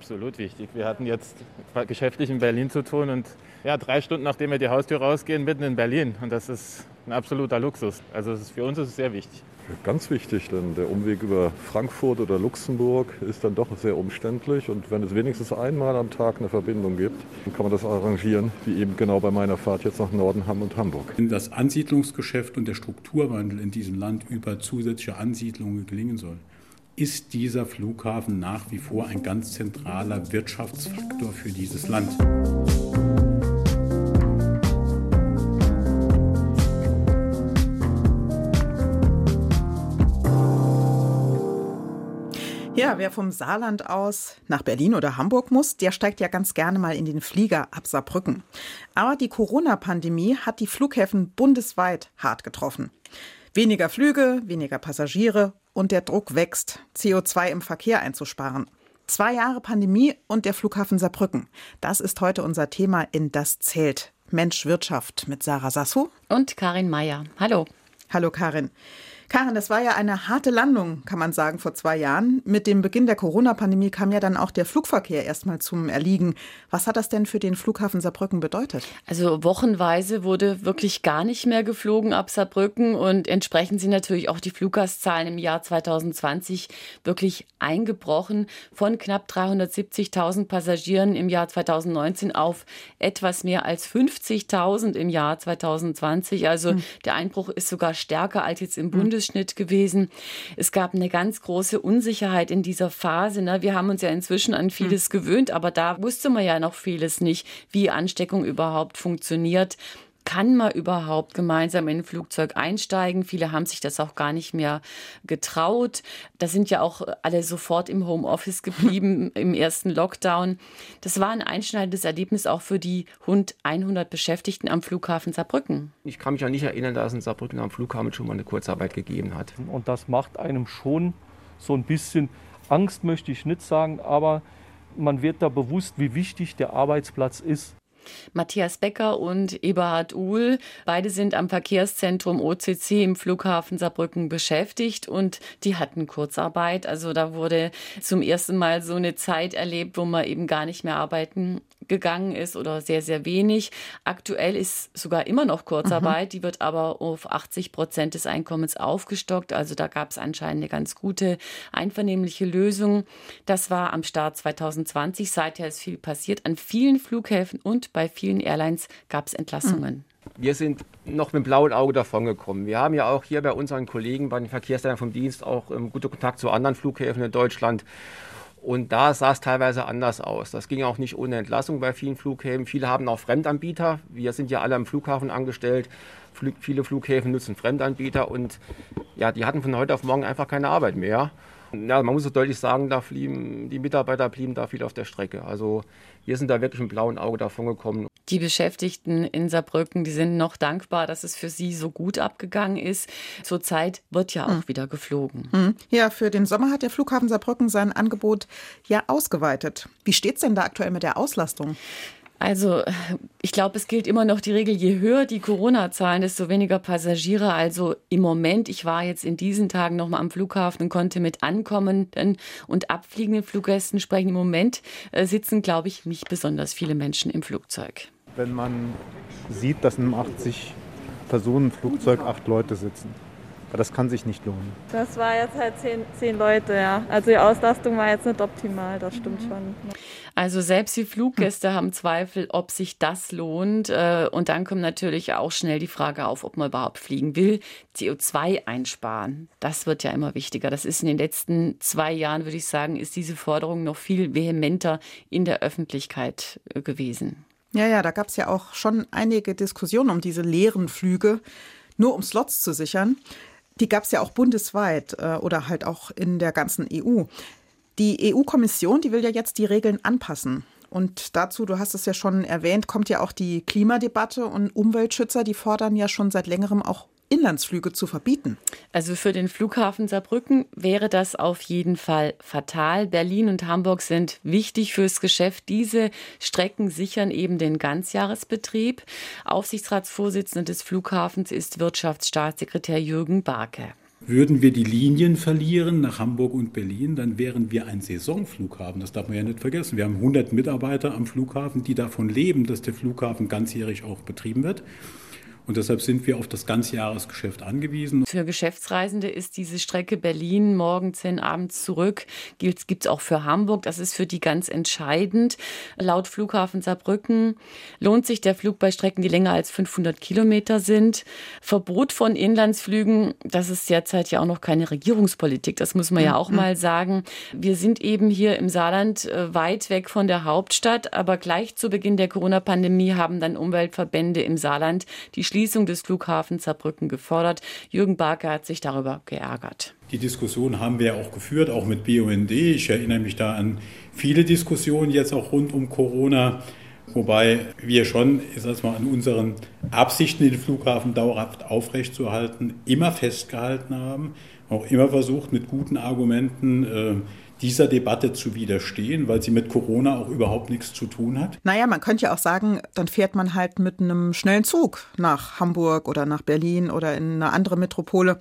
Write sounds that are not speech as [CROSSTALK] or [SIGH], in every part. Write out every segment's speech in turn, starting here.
Absolut wichtig. Wir hatten jetzt geschäftlich in Berlin zu tun und ja, drei Stunden nachdem wir die Haustür rausgehen, mitten in Berlin. Und das ist ein absoluter Luxus. Also ist, für uns ist es sehr wichtig. Ganz wichtig, denn der Umweg über Frankfurt oder Luxemburg ist dann doch sehr umständlich. Und wenn es wenigstens einmal am Tag eine Verbindung gibt, dann kann man das arrangieren, wie eben genau bei meiner Fahrt jetzt nach Norden, Hamm und Hamburg. Wenn das Ansiedlungsgeschäft und der Strukturwandel in diesem Land über zusätzliche Ansiedlungen gelingen soll, ist dieser Flughafen nach wie vor ein ganz zentraler Wirtschaftsfaktor für dieses Land. Ja, wer vom Saarland aus nach Berlin oder Hamburg muss, der steigt ja ganz gerne mal in den Flieger ab Saarbrücken. Aber die Corona-Pandemie hat die Flughäfen bundesweit hart getroffen. Weniger Flüge, weniger Passagiere und der Druck wächst, CO2 im Verkehr einzusparen. Zwei Jahre Pandemie und der Flughafen Saarbrücken. Das ist heute unser Thema in Das Zelt. Mensch Wirtschaft mit Sarah Sassou und Karin Meyer. Hallo. Hallo Karin. Karin, das war ja eine harte Landung, kann man sagen, vor zwei Jahren. Mit dem Beginn der Corona-Pandemie kam ja dann auch der Flugverkehr erstmal zum Erliegen. Was hat das denn für den Flughafen Saarbrücken bedeutet? Also wochenweise wurde wirklich gar nicht mehr geflogen ab Saarbrücken und entsprechend sind natürlich auch die Fluggastzahlen im Jahr 2020 wirklich eingebrochen von knapp 370.000 Passagieren im Jahr 2019 auf etwas mehr als 50.000 im Jahr 2020. Also hm. der Einbruch ist sogar stärker als jetzt im hm. Bundes Durchschnitt gewesen. Es gab eine ganz große Unsicherheit in dieser Phase. Ne? Wir haben uns ja inzwischen an vieles mhm. gewöhnt, aber da wusste man ja noch vieles nicht, wie Ansteckung überhaupt funktioniert kann man überhaupt gemeinsam in ein Flugzeug einsteigen? Viele haben sich das auch gar nicht mehr getraut. Da sind ja auch alle sofort im Homeoffice geblieben [LAUGHS] im ersten Lockdown. Das war ein einschneidendes Erlebnis auch für die rund 100 Beschäftigten am Flughafen Saarbrücken. Ich kann mich ja nicht erinnern, dass es in Saarbrücken am Flughafen schon mal eine Kurzarbeit gegeben hat. Und das macht einem schon so ein bisschen Angst, möchte ich nicht sagen, aber man wird da bewusst, wie wichtig der Arbeitsplatz ist. Matthias Becker und Eberhard Uhl. Beide sind am Verkehrszentrum OCC im Flughafen Saarbrücken beschäftigt und die hatten Kurzarbeit. Also da wurde zum ersten Mal so eine Zeit erlebt, wo man eben gar nicht mehr arbeiten gegangen ist oder sehr, sehr wenig. Aktuell ist sogar immer noch Kurzarbeit, mhm. die wird aber auf 80 Prozent des Einkommens aufgestockt. Also da gab es anscheinend eine ganz gute, einvernehmliche Lösung. Das war am Start 2020. Seither ist viel passiert. An vielen Flughäfen und bei vielen Airlines gab es Entlassungen. Mhm. Wir sind noch mit blauen Auge davongekommen. Wir haben ja auch hier bei unseren Kollegen bei den Verkehrsleitern vom Dienst auch ähm, gute Kontakt zu anderen Flughäfen in Deutschland. Und da sah es teilweise anders aus. Das ging auch nicht ohne Entlassung bei vielen Flughäfen. Viele haben auch Fremdanbieter. Wir sind ja alle am Flughafen angestellt. Fl viele Flughäfen nutzen Fremdanbieter und ja, die hatten von heute auf morgen einfach keine Arbeit mehr. Ja, man muss so deutlich sagen, da blieben, die Mitarbeiter blieben da viel auf der Strecke. Also wir sind da wirklich mit blauen Auge davon gekommen. Die Beschäftigten in Saarbrücken, die sind noch dankbar, dass es für sie so gut abgegangen ist. Zurzeit wird ja auch hm. wieder geflogen. Hm. Ja, für den Sommer hat der Flughafen Saarbrücken sein Angebot ja ausgeweitet. Wie steht es denn da aktuell mit der Auslastung? Also ich glaube, es gilt immer noch die Regel, je höher die Corona-Zahlen, desto weniger Passagiere. Also im Moment, ich war jetzt in diesen Tagen noch mal am Flughafen und konnte mit ankommenden und abfliegenden Fluggästen sprechen. Im Moment äh, sitzen, glaube ich, nicht besonders viele Menschen im Flugzeug. Wenn man sieht, dass in einem 80-Personen-Flugzeug acht Leute sitzen. Aber das kann sich nicht lohnen. Das war jetzt halt zehn, zehn Leute, ja. Also die Auslastung war jetzt nicht optimal, das stimmt mhm. schon. Also selbst die Fluggäste haben Zweifel, ob sich das lohnt. Äh, und dann kommt natürlich auch schnell die Frage auf, ob man überhaupt fliegen will. CO2 einsparen, das wird ja immer wichtiger. Das ist in den letzten zwei Jahren, würde ich sagen, ist diese Forderung noch viel vehementer in der Öffentlichkeit äh, gewesen. Ja, ja, da gab es ja auch schon einige Diskussionen um diese leeren Flüge, nur um Slots zu sichern. Die gab es ja auch bundesweit äh, oder halt auch in der ganzen EU. Die EU-Kommission, die will ja jetzt die Regeln anpassen. Und dazu, du hast es ja schon erwähnt, kommt ja auch die Klimadebatte und Umweltschützer, die fordern ja schon seit längerem auch Inlandsflüge zu verbieten. Also für den Flughafen Saarbrücken wäre das auf jeden Fall fatal. Berlin und Hamburg sind wichtig fürs Geschäft. Diese Strecken sichern eben den Ganzjahresbetrieb. Aufsichtsratsvorsitzender des Flughafens ist Wirtschaftsstaatssekretär Jürgen Barke. Würden wir die Linien verlieren nach Hamburg und Berlin, dann wären wir ein Saisonflughafen. Das darf man ja nicht vergessen. Wir haben 100 Mitarbeiter am Flughafen, die davon leben, dass der Flughafen ganzjährig auch betrieben wird. Und deshalb sind wir auf das Ganzjahresgeschäft angewiesen. Für Geschäftsreisende ist diese Strecke Berlin morgens hin, abends zurück. Gibt es auch für Hamburg. Das ist für die ganz entscheidend. Laut Flughafen Saarbrücken lohnt sich der Flug bei Strecken, die länger als 500 Kilometer sind. Verbot von Inlandsflügen, das ist derzeit ja auch noch keine Regierungspolitik. Das muss man ja auch mal sagen. Wir sind eben hier im Saarland äh, weit weg von der Hauptstadt. Aber gleich zu Beginn der Corona-Pandemie haben dann Umweltverbände im Saarland die Schließung Schließung des Flughafens Saarbrücken gefordert. Jürgen Barker hat sich darüber geärgert. Die Diskussion haben wir auch geführt, auch mit BUND. Ich erinnere mich da an viele Diskussionen jetzt auch rund um Corona. Wobei wir schon, ich sag mal, an unseren Absichten, den Flughafen dauerhaft aufrechtzuerhalten, immer festgehalten haben, auch immer versucht, mit guten Argumenten äh, dieser Debatte zu widerstehen, weil sie mit Corona auch überhaupt nichts zu tun hat? Naja, man könnte ja auch sagen, dann fährt man halt mit einem schnellen Zug nach Hamburg oder nach Berlin oder in eine andere Metropole.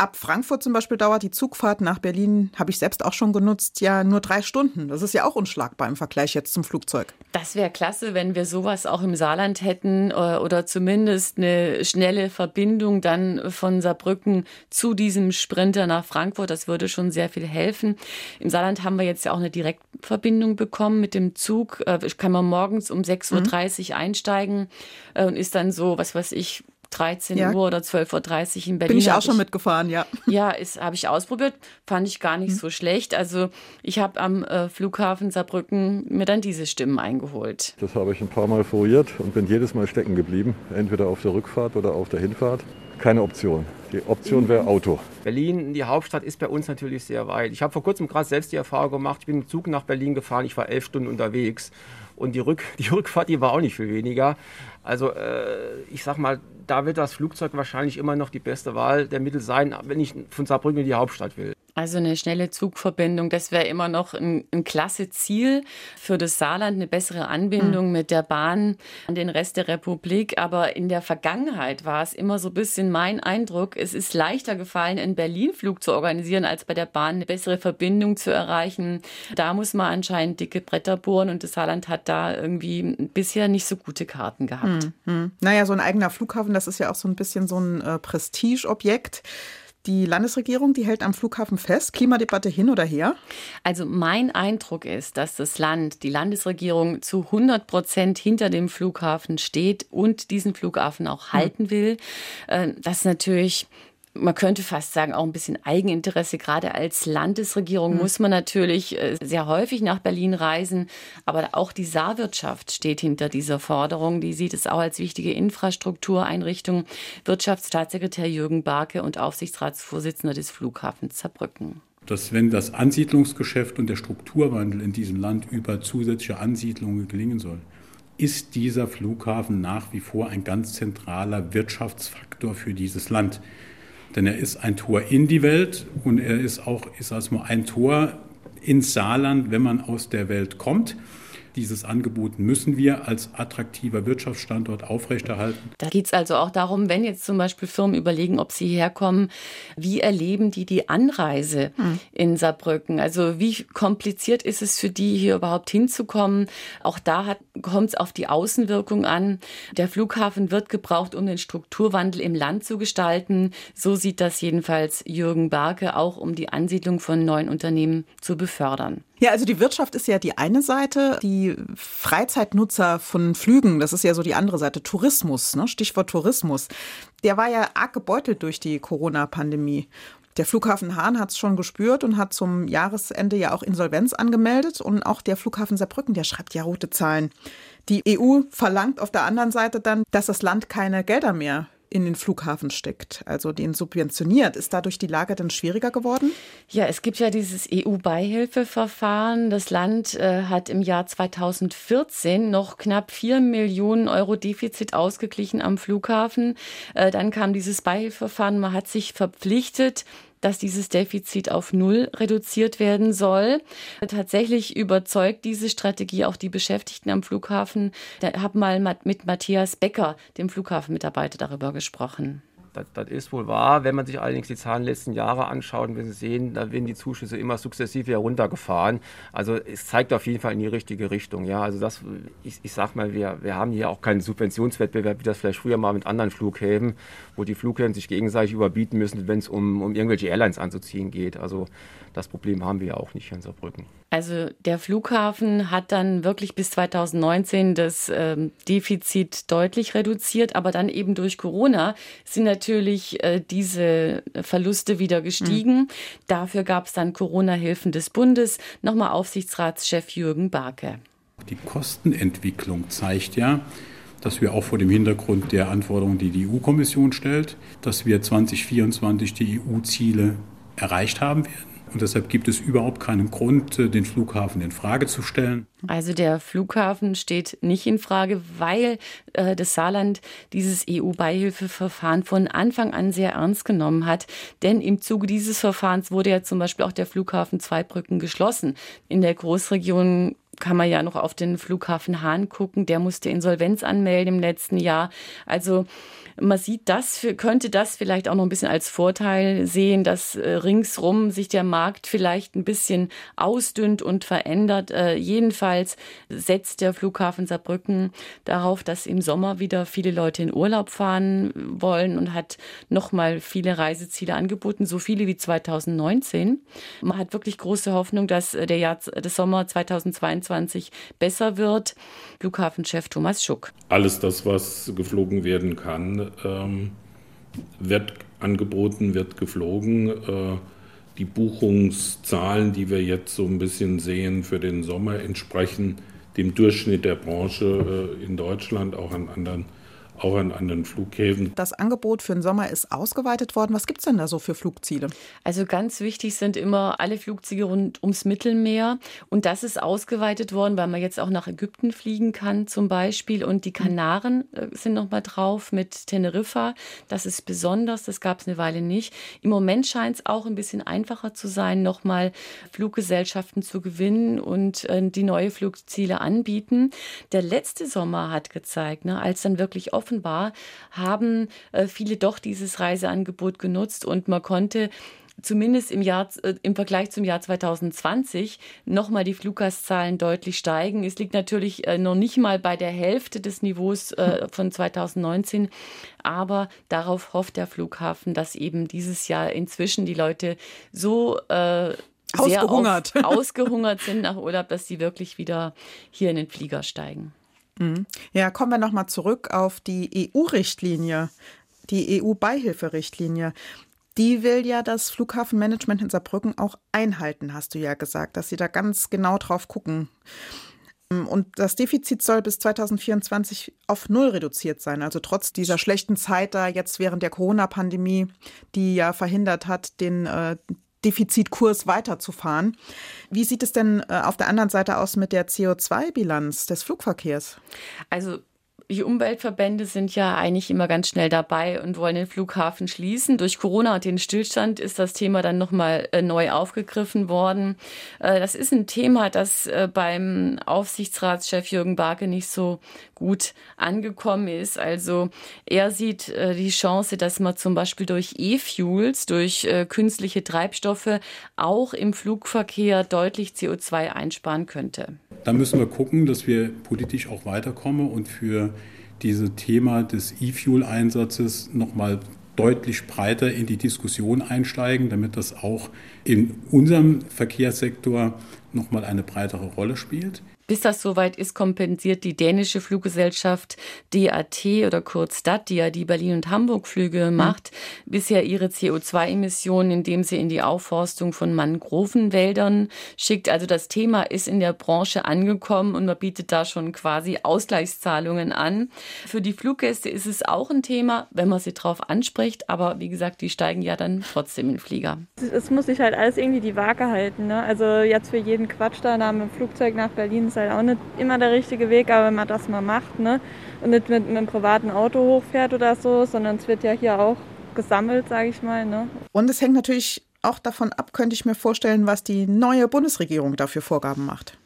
Ab Frankfurt zum Beispiel dauert die Zugfahrt nach Berlin, habe ich selbst auch schon genutzt, ja nur drei Stunden. Das ist ja auch unschlagbar im Vergleich jetzt zum Flugzeug. Das wäre klasse, wenn wir sowas auch im Saarland hätten äh, oder zumindest eine schnelle Verbindung dann von Saarbrücken zu diesem Sprinter nach Frankfurt. Das würde schon sehr viel helfen. Im Saarland haben wir jetzt ja auch eine Direktverbindung bekommen mit dem Zug. Äh, kann man morgens um 6.30 Uhr mhm. einsteigen äh, und ist dann so, was weiß ich, 13 ja. Uhr oder 12.30 Uhr in Berlin. Bin ich auch schon ich, mitgefahren, ja. [LAUGHS] Ja, habe ich ausprobiert, fand ich gar nicht mhm. so schlecht. Also ich habe am äh, Flughafen Saarbrücken mir dann diese Stimmen eingeholt. Das habe ich ein paar Mal furiert und bin jedes Mal stecken geblieben, entweder auf der Rückfahrt oder auf der Hinfahrt. Keine Option. Die Option wäre Auto. Berlin, die Hauptstadt, ist bei uns natürlich sehr weit. Ich habe vor kurzem gerade selbst die Erfahrung gemacht, ich bin im Zug nach Berlin gefahren, ich war elf Stunden unterwegs und die, Rück, [LAUGHS] die Rückfahrt, die war auch nicht viel weniger. Also äh, ich sag mal, da wird das Flugzeug wahrscheinlich immer noch die beste Wahl der Mittel sein, wenn ich von Saarbrücken in die Hauptstadt will. Also eine schnelle Zugverbindung, das wäre immer noch ein, ein, klasse Ziel für das Saarland, eine bessere Anbindung mhm. mit der Bahn an den Rest der Republik. Aber in der Vergangenheit war es immer so ein bisschen mein Eindruck, es ist leichter gefallen, einen Berlin-Flug zu organisieren, als bei der Bahn eine bessere Verbindung zu erreichen. Da muss man anscheinend dicke Bretter bohren und das Saarland hat da irgendwie bisher nicht so gute Karten gehabt. Mhm. Naja, so ein eigener Flughafen, das ist ja auch so ein bisschen so ein äh, Prestigeobjekt. Die Landesregierung, die hält am Flughafen fest. Klimadebatte hin oder her? Also mein Eindruck ist, dass das Land, die Landesregierung zu 100 Prozent hinter dem Flughafen steht und diesen Flughafen auch hm. halten will. Äh, das natürlich man könnte fast sagen, auch ein bisschen Eigeninteresse. Gerade als Landesregierung mhm. muss man natürlich äh, sehr häufig nach Berlin reisen. Aber auch die Saarwirtschaft steht hinter dieser Forderung. Die sieht es auch als wichtige Infrastruktureinrichtung. Wirtschaftsstaatssekretär Jürgen Barke und Aufsichtsratsvorsitzender des Flughafens Saarbrücken dass wenn das Ansiedlungsgeschäft und der Strukturwandel in diesem Land über zusätzliche Ansiedlungen gelingen soll, ist dieser Flughafen nach wie vor ein ganz zentraler Wirtschaftsfaktor für dieses Land. Denn er ist ein Tor in die Welt und er ist auch, ist also ein Tor ins Saarland, wenn man aus der Welt kommt. Dieses Angebot müssen wir als attraktiver Wirtschaftsstandort aufrechterhalten. Da geht es also auch darum, wenn jetzt zum Beispiel Firmen überlegen, ob sie herkommen, wie erleben die die Anreise hm. in Saarbrücken? Also wie kompliziert ist es für die, hier überhaupt hinzukommen? Auch da kommt es auf die Außenwirkung an. Der Flughafen wird gebraucht, um den Strukturwandel im Land zu gestalten. So sieht das jedenfalls Jürgen Barke, auch um die Ansiedlung von neuen Unternehmen zu befördern. Ja, also die Wirtschaft ist ja die eine Seite, die Freizeitnutzer von Flügen, das ist ja so die andere Seite, Tourismus, ne? Stichwort Tourismus. Der war ja arg gebeutelt durch die Corona-Pandemie. Der Flughafen Hahn hat es schon gespürt und hat zum Jahresende ja auch Insolvenz angemeldet. Und auch der Flughafen Saarbrücken, der schreibt ja rote Zahlen. Die EU verlangt auf der anderen Seite dann, dass das Land keine Gelder mehr in den Flughafen steckt, also den subventioniert. Ist dadurch die Lage dann schwieriger geworden? Ja, es gibt ja dieses EU-Beihilfeverfahren. Das Land äh, hat im Jahr 2014 noch knapp 4 Millionen Euro Defizit ausgeglichen am Flughafen. Äh, dann kam dieses Beihilfeverfahren. Man hat sich verpflichtet, dass dieses Defizit auf Null reduziert werden soll. Tatsächlich überzeugt diese Strategie auch die Beschäftigten am Flughafen. Ich habe mal mit Matthias Becker, dem Flughafenmitarbeiter, darüber gesprochen. Das, das, ist wohl wahr. Wenn man sich allerdings die Zahlen der letzten Jahre anschaut, werden Sie sehen, da werden die Zuschüsse immer sukzessive heruntergefahren. Also es zeigt auf jeden Fall in die richtige Richtung. Ja, also das, ich, ich sag mal, wir, wir haben hier auch keinen Subventionswettbewerb, wie das vielleicht früher mal mit anderen Flughäfen, wo die Flughäfen sich gegenseitig überbieten müssen, wenn es um, um irgendwelche Airlines anzuziehen geht. Also das Problem haben wir ja auch nicht hier in Saarbrücken. Also der Flughafen hat dann wirklich bis 2019 das ähm, Defizit deutlich reduziert, aber dann eben durch Corona sind natürlich äh, diese Verluste wieder gestiegen. Mhm. Dafür gab es dann Corona-Hilfen des Bundes. Nochmal Aufsichtsratschef Jürgen Barke. Die Kostenentwicklung zeigt ja, dass wir auch vor dem Hintergrund der Anforderungen, die die EU-Kommission stellt, dass wir 2024 die EU-Ziele erreicht haben werden. Und deshalb gibt es überhaupt keinen Grund, äh, den Flughafen in Frage zu stellen. Also der Flughafen steht nicht in Frage, weil äh, das Saarland dieses EU-Beihilfeverfahren von Anfang an sehr ernst genommen hat. Denn im Zuge dieses Verfahrens wurde ja zum Beispiel auch der Flughafen Zweibrücken geschlossen. In der Großregion kann man ja noch auf den Flughafen Hahn gucken. Der musste Insolvenz anmelden im letzten Jahr. Also man sieht das, könnte das vielleicht auch noch ein bisschen als Vorteil sehen, dass äh, ringsrum sich der Markt vielleicht ein bisschen ausdünnt und verändert. Äh, jedenfalls setzt der Flughafen Saarbrücken darauf, dass im Sommer wieder viele Leute in Urlaub fahren wollen und hat nochmal viele Reiseziele angeboten, so viele wie 2019. Man hat wirklich große Hoffnung, dass der Jahr, des Sommer 2022 besser wird. Flughafenchef Thomas Schuck. Alles das, was geflogen werden kann, ähm, wird angeboten, wird geflogen. Äh, die Buchungszahlen, die wir jetzt so ein bisschen sehen für den Sommer, entsprechen dem Durchschnitt der Branche äh, in Deutschland, auch an anderen auch an anderen Flughäfen. Das Angebot für den Sommer ist ausgeweitet worden. Was gibt es denn da so für Flugziele? Also ganz wichtig sind immer alle Flugziele rund ums Mittelmeer. Und das ist ausgeweitet worden, weil man jetzt auch nach Ägypten fliegen kann zum Beispiel. Und die Kanaren äh, sind noch mal drauf mit Teneriffa. Das ist besonders, das gab es eine Weile nicht. Im Moment scheint es auch ein bisschen einfacher zu sein, noch mal Fluggesellschaften zu gewinnen und äh, die neue Flugziele anbieten. Der letzte Sommer hat gezeigt, ne, als dann wirklich offen offenbar haben äh, viele doch dieses Reiseangebot genutzt und man konnte zumindest im Jahr äh, im Vergleich zum Jahr 2020 nochmal die Fluggastzahlen deutlich steigen. Es liegt natürlich äh, noch nicht mal bei der Hälfte des Niveaus [LAUGHS] von 2019, aber darauf hofft der Flughafen, dass eben dieses Jahr inzwischen die Leute so äh, ausgehungert. ausgehungert sind nach Urlaub, dass sie wirklich wieder hier in den Flieger steigen. Mhm. Ja, kommen wir nochmal zurück auf die EU-Richtlinie, die EU-Beihilferichtlinie. Die will ja das Flughafenmanagement in Saarbrücken auch einhalten, hast du ja gesagt, dass sie da ganz genau drauf gucken. Und das Defizit soll bis 2024 auf Null reduziert sein. Also trotz dieser schlechten Zeit da jetzt während der Corona-Pandemie, die ja verhindert hat, den äh, Defizitkurs weiterzufahren. Wie sieht es denn äh, auf der anderen Seite aus mit der CO2-Bilanz des Flugverkehrs? Also die Umweltverbände sind ja eigentlich immer ganz schnell dabei und wollen den Flughafen schließen. Durch Corona und den Stillstand ist das Thema dann nochmal äh, neu aufgegriffen worden. Äh, das ist ein Thema, das äh, beim Aufsichtsratschef Jürgen Barke nicht so gut angekommen ist. Also er sieht die Chance, dass man zum Beispiel durch E-Fuels, durch künstliche Treibstoffe auch im Flugverkehr deutlich CO2 einsparen könnte. Da müssen wir gucken, dass wir politisch auch weiterkommen und für dieses Thema des E-Fuel-Einsatzes nochmal deutlich breiter in die Diskussion einsteigen, damit das auch in unserem Verkehrssektor nochmal eine breitere Rolle spielt. Bis das soweit ist, kompensiert die dänische Fluggesellschaft DAT oder kurz DAT, die ja die Berlin- und Hamburg-Flüge mhm. macht, mhm. bisher ihre CO2-Emissionen, indem sie in die Aufforstung von Mangrovenwäldern schickt. Also das Thema ist in der Branche angekommen und man bietet da schon quasi Ausgleichszahlungen an. Für die Fluggäste ist es auch ein Thema, wenn man sie drauf anspricht. Aber wie gesagt, die steigen ja dann trotzdem in den Flieger. Es muss sich halt alles irgendwie die Waage halten. Ne? Also jetzt für jeden Quatsch da nach dem Flugzeug nach Berlin ist halt auch nicht immer der richtige Weg, aber wenn man das mal macht ne? und nicht mit, mit einem privaten Auto hochfährt oder so, sondern es wird ja hier auch gesammelt, sage ich mal. Ne? Und es hängt natürlich auch davon ab, könnte ich mir vorstellen, was die neue Bundesregierung dafür Vorgaben macht.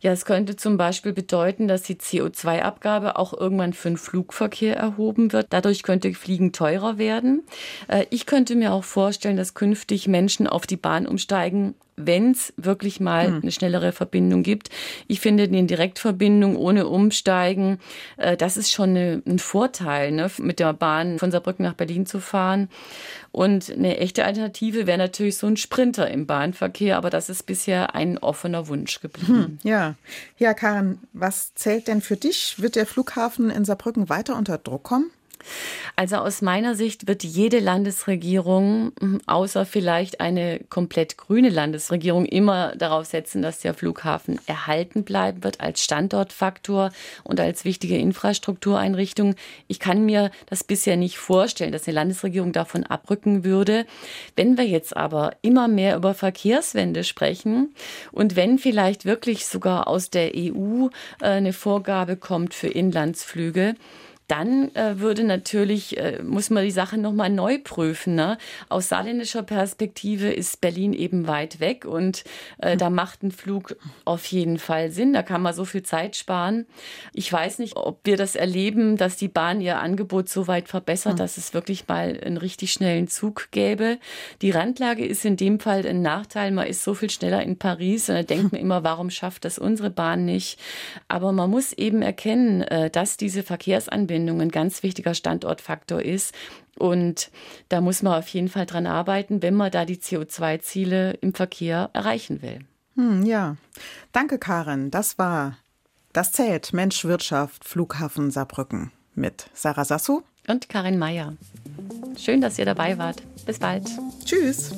Ja, es könnte zum Beispiel bedeuten, dass die CO2-Abgabe auch irgendwann für den Flugverkehr erhoben wird. Dadurch könnte Fliegen teurer werden. Äh, ich könnte mir auch vorstellen, dass künftig Menschen auf die Bahn umsteigen, wenn es wirklich mal hm. eine schnellere Verbindung gibt. Ich finde eine Direktverbindung ohne Umsteigen, äh, das ist schon eine, ein Vorteil, ne? mit der Bahn von Saarbrücken nach Berlin zu fahren. Und eine echte Alternative wäre natürlich so ein Sprinter im Bahnverkehr, aber das ist bisher ein offener Wunsch geblieben. Hm, ja. Ja, Karin, was zählt denn für dich? Wird der Flughafen in Saarbrücken weiter unter Druck kommen? Also aus meiner Sicht wird jede Landesregierung, hm, außer vielleicht eine komplett grüne Landesregierung, immer darauf setzen, dass der Flughafen erhalten bleiben wird als Standortfaktor und als wichtige Infrastruktureinrichtung. Ich kann mir das bisher nicht vorstellen, dass eine Landesregierung davon abrücken würde. Wenn wir jetzt aber immer mehr über Verkehrswende sprechen und wenn vielleicht wirklich sogar aus der EU äh, eine Vorgabe kommt für Inlandsflüge, dann äh, würde natürlich, äh, muss man die Sache nochmal neu prüfen. Ne? Aus saarländischer Perspektive ist Berlin eben weit weg und äh, da macht ein Flug auf jeden Fall Sinn. Da kann man so viel Zeit sparen. Ich weiß nicht, ob wir das erleben, dass die Bahn ihr Angebot so weit verbessert, mhm. dass es wirklich mal einen richtig schnellen Zug gäbe. Die Randlage ist in dem Fall ein Nachteil. Man ist so viel schneller in Paris und da denkt man immer, warum schafft das unsere Bahn nicht? Aber man muss eben erkennen, äh, dass diese Verkehrsanbindung Anbindung ein ganz wichtiger Standortfaktor ist. Und da muss man auf jeden Fall dran arbeiten, wenn man da die CO2-Ziele im Verkehr erreichen will. Hm, ja, danke Karin. Das war Das zählt Mensch, Wirtschaft, Flughafen Saarbrücken mit Sarah Sassou und Karin Meyer. Schön, dass ihr dabei wart. Bis bald. Tschüss.